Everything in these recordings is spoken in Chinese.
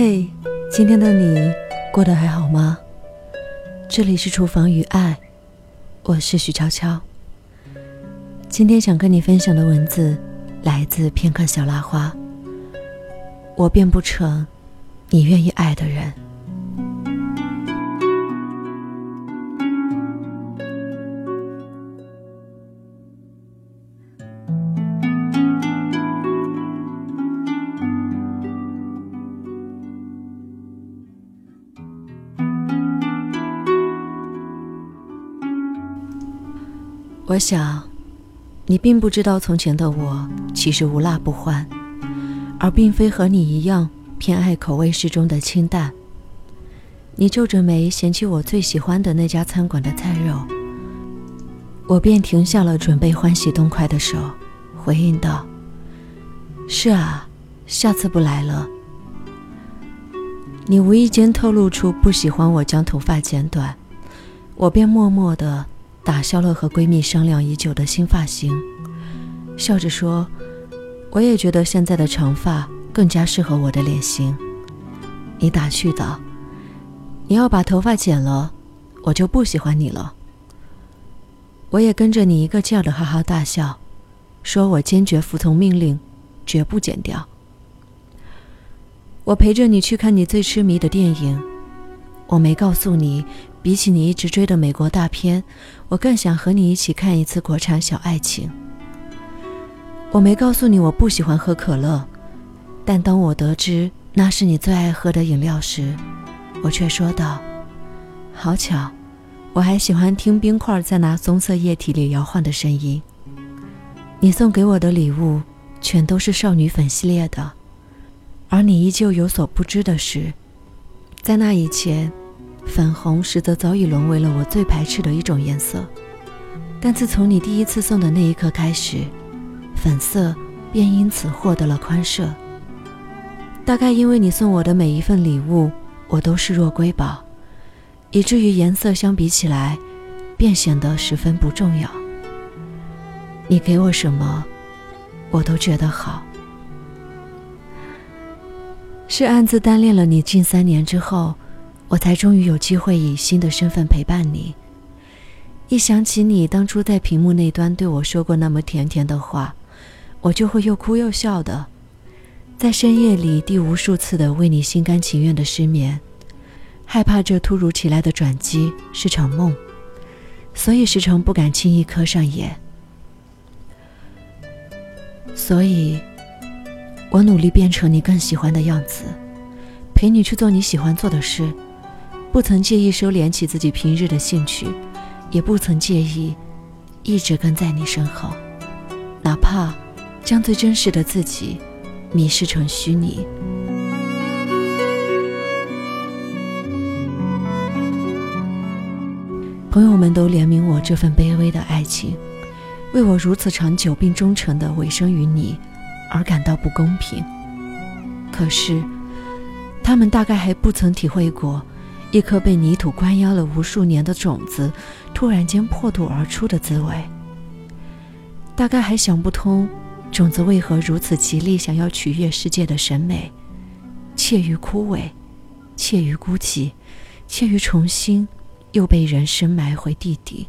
嘿，今天的你过得还好吗？这里是厨房与爱，我是许悄悄。今天想跟你分享的文字来自片刻小拉花。我变不成你愿意爱的人。我想，你并不知道从前的我其实无辣不欢，而并非和你一样偏爱口味适中的清淡。你皱着眉嫌弃我最喜欢的那家餐馆的菜肉，我便停下了准备欢喜动筷的手，回应道：“是啊，下次不来了。”你无意间透露出不喜欢我将头发剪短，我便默默的。打消了和闺蜜商量已久的新发型，笑着说：“我也觉得现在的长发更加适合我的脸型。”你打趣道：“你要把头发剪了，我就不喜欢你了。”我也跟着你一个劲儿的哈哈大笑，说我坚决服从命令，绝不剪掉。我陪着你去看你最痴迷的电影，我没告诉你。比起你一直追的美国大片，我更想和你一起看一次国产小爱情。我没告诉你我不喜欢喝可乐，但当我得知那是你最爱喝的饮料时，我却说道：“好巧，我还喜欢听冰块在那棕色液体里摇晃的声音。”你送给我的礼物全都是少女粉系列的，而你依旧有所不知的是，在那以前。粉红实则早已沦为了我最排斥的一种颜色，但自从你第一次送的那一刻开始，粉色便因此获得了宽赦。大概因为你送我的每一份礼物，我都视若瑰宝，以至于颜色相比起来，便显得十分不重要。你给我什么，我都觉得好。是暗自单恋了你近三年之后。我才终于有机会以新的身份陪伴你。一想起你当初在屏幕那端对我说过那么甜甜的话，我就会又哭又笑的，在深夜里第无数次的为你心甘情愿的失眠，害怕这突如其来的转机是场梦，所以时常不敢轻易磕上眼。所以，我努力变成你更喜欢的样子，陪你去做你喜欢做的事。不曾介意收敛起自己平日的兴趣，也不曾介意一直跟在你身后，哪怕将最真实的自己迷失成虚拟。朋友们都怜悯我这份卑微的爱情，为我如此长久并忠诚的委身于你而感到不公平。可是，他们大概还不曾体会过。一颗被泥土关押了无数年的种子，突然间破土而出的滋味。大概还想不通，种子为何如此极力想要取悦世界的审美，怯于枯萎，怯于孤寂，怯于重新又被人深埋回地底。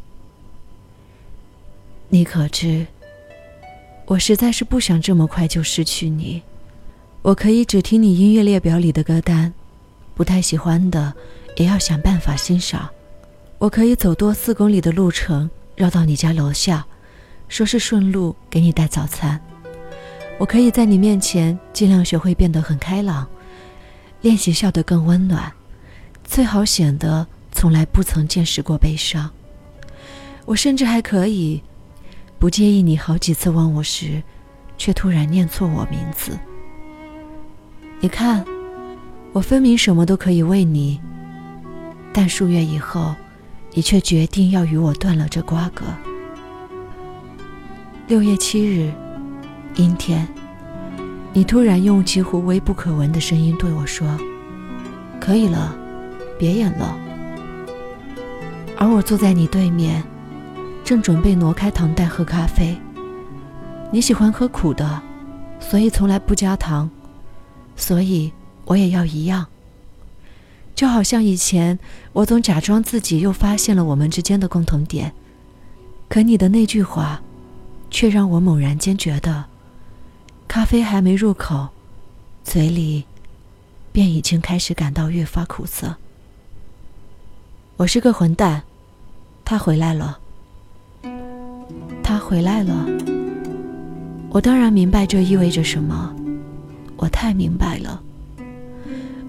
你可知，我实在是不想这么快就失去你。我可以只听你音乐列表里的歌单，不太喜欢的。也要想办法欣赏。我可以走多四公里的路程，绕到你家楼下，说是顺路给你带早餐。我可以在你面前尽量学会变得很开朗，练习笑得更温暖，最好显得从来不曾见识过悲伤。我甚至还可以不介意你好几次问我时，却突然念错我名字。你看，我分明什么都可以为你。但数月以后，你却决定要与我断了这瓜葛。六月七日，阴天，你突然用几乎微不可闻的声音对我说：“可以了，别演了。”而我坐在你对面，正准备挪开糖袋喝咖啡。你喜欢喝苦的，所以从来不加糖，所以我也要一样。就好像以前，我总假装自己又发现了我们之间的共同点，可你的那句话，却让我猛然间觉得，咖啡还没入口，嘴里，便已经开始感到越发苦涩。我是个混蛋，他回来了，他回来了。我当然明白这意味着什么，我太明白了。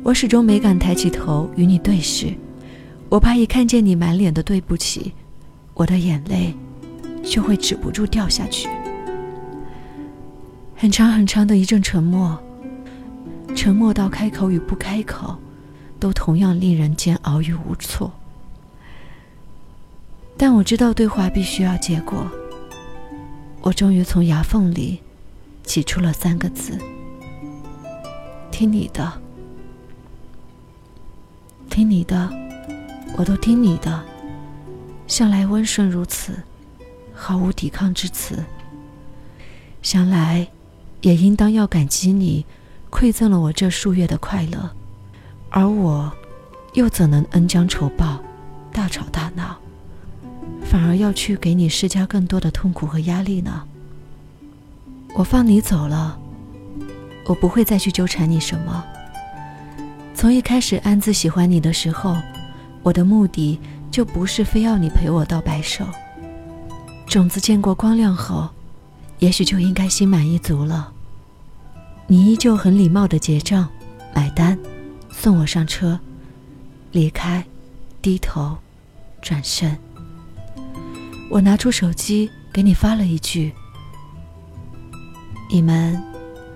我始终没敢抬起头与你对视，我怕一看见你满脸的对不起，我的眼泪就会止不住掉下去。很长很长的一阵沉默，沉默到开口与不开口，都同样令人煎熬与无措。但我知道对话必须要结果。我终于从牙缝里挤出了三个字：“听你的。”听你的，我都听你的，向来温顺如此，毫无抵抗之词。想来，也应当要感激你，馈赠了我这数月的快乐，而我，又怎能恩将仇报，大吵大闹，反而要去给你施加更多的痛苦和压力呢？我放你走了，我不会再去纠缠你什么。从一开始暗自喜欢你的时候，我的目的就不是非要你陪我到白首。种子见过光亮后，也许就应该心满意足了。你依旧很礼貌的结账、买单、送我上车，离开，低头，转身。我拿出手机给你发了一句：“你们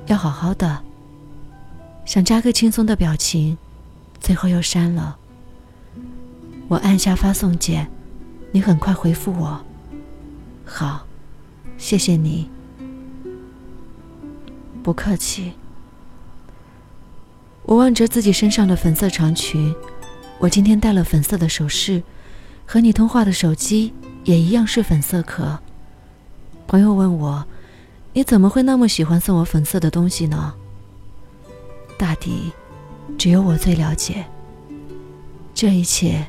要好好的。”想加个轻松的表情，最后又删了。我按下发送键，你很快回复我。好，谢谢你。不客气。我望着自己身上的粉色长裙，我今天戴了粉色的首饰，和你通话的手机也一样是粉色壳。朋友问我，你怎么会那么喜欢送我粉色的东西呢？大抵，只有我最了解。这一切，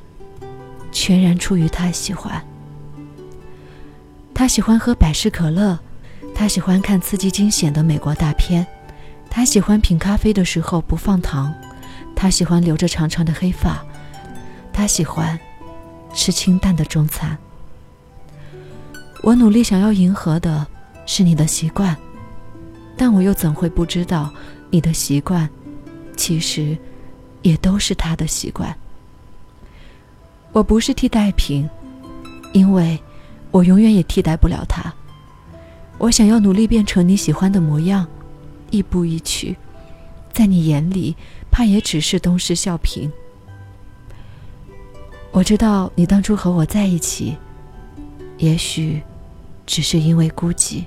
全然出于他喜欢。他喜欢喝百事可乐，他喜欢看刺激惊险的美国大片，他喜欢品咖啡的时候不放糖，他喜欢留着长长的黑发，他喜欢吃清淡的中餐。我努力想要迎合的是你的习惯，但我又怎会不知道？你的习惯，其实也都是他的习惯。我不是替代品，因为我永远也替代不了他。我想要努力变成你喜欢的模样，亦步亦趋，在你眼里，怕也只是东施效颦。我知道你当初和我在一起，也许只是因为孤寂。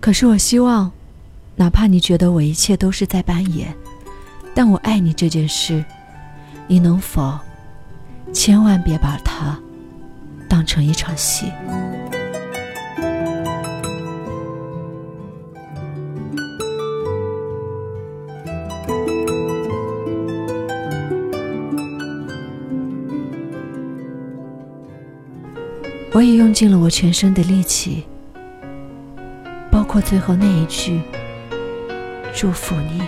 可是我希望。哪怕你觉得我一切都是在扮演，但我爱你这件事，你能否千万别把它当成一场戏？我也用尽了我全身的力气，包括最后那一句。祝福你。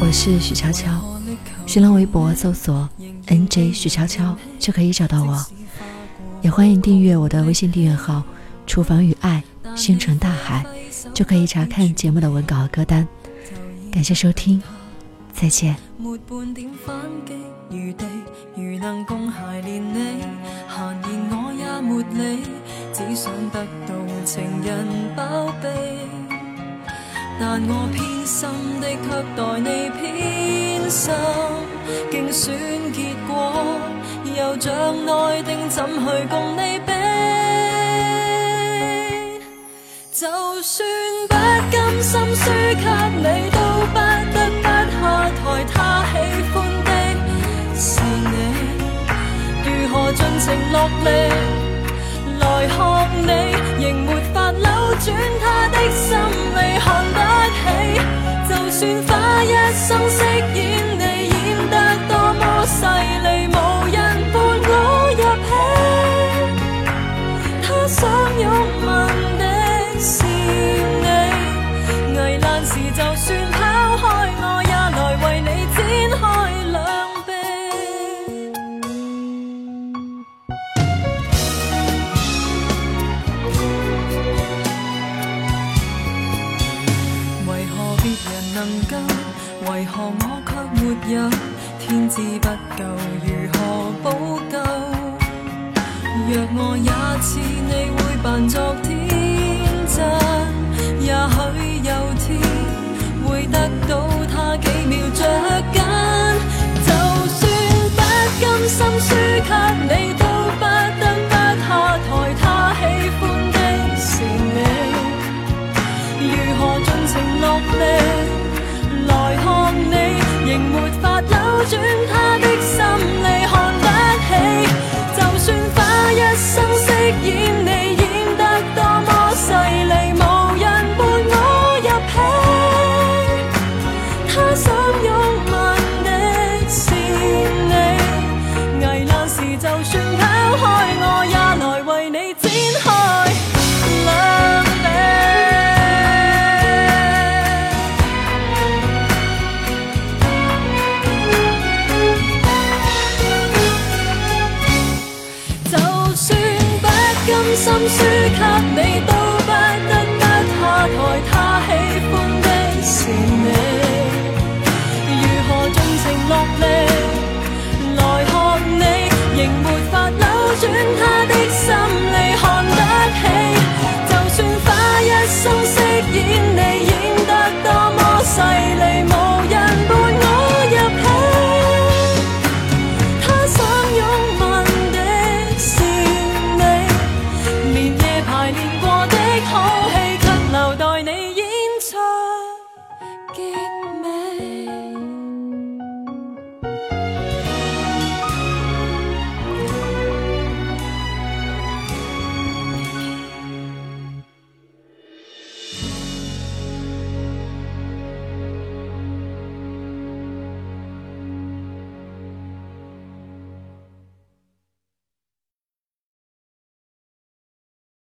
我是许悄悄，新浪微博搜索 “nj 许悄悄”就可以找到我，也欢迎订阅我的微信订阅号“厨房与爱，星辰大海”，就可以查看节目的文稿和歌单。感谢收听，再见。余地，如能共偕连你，闲言我也没理，只想得到情人包庇。但我偏心的却待你偏心，竞选结果又像内定，怎去共你比？就算不甘心输给你，爱。他喜欢的。是你。如何尽情落力来看你，仍没法扭转他的心理，看不起。就算若我也似你会扮作天真，也许有天会得到他几秒着紧。就算不甘心输给你，都不得不下台。他喜欢的是你。如何尽情落力来看你，仍没法扭转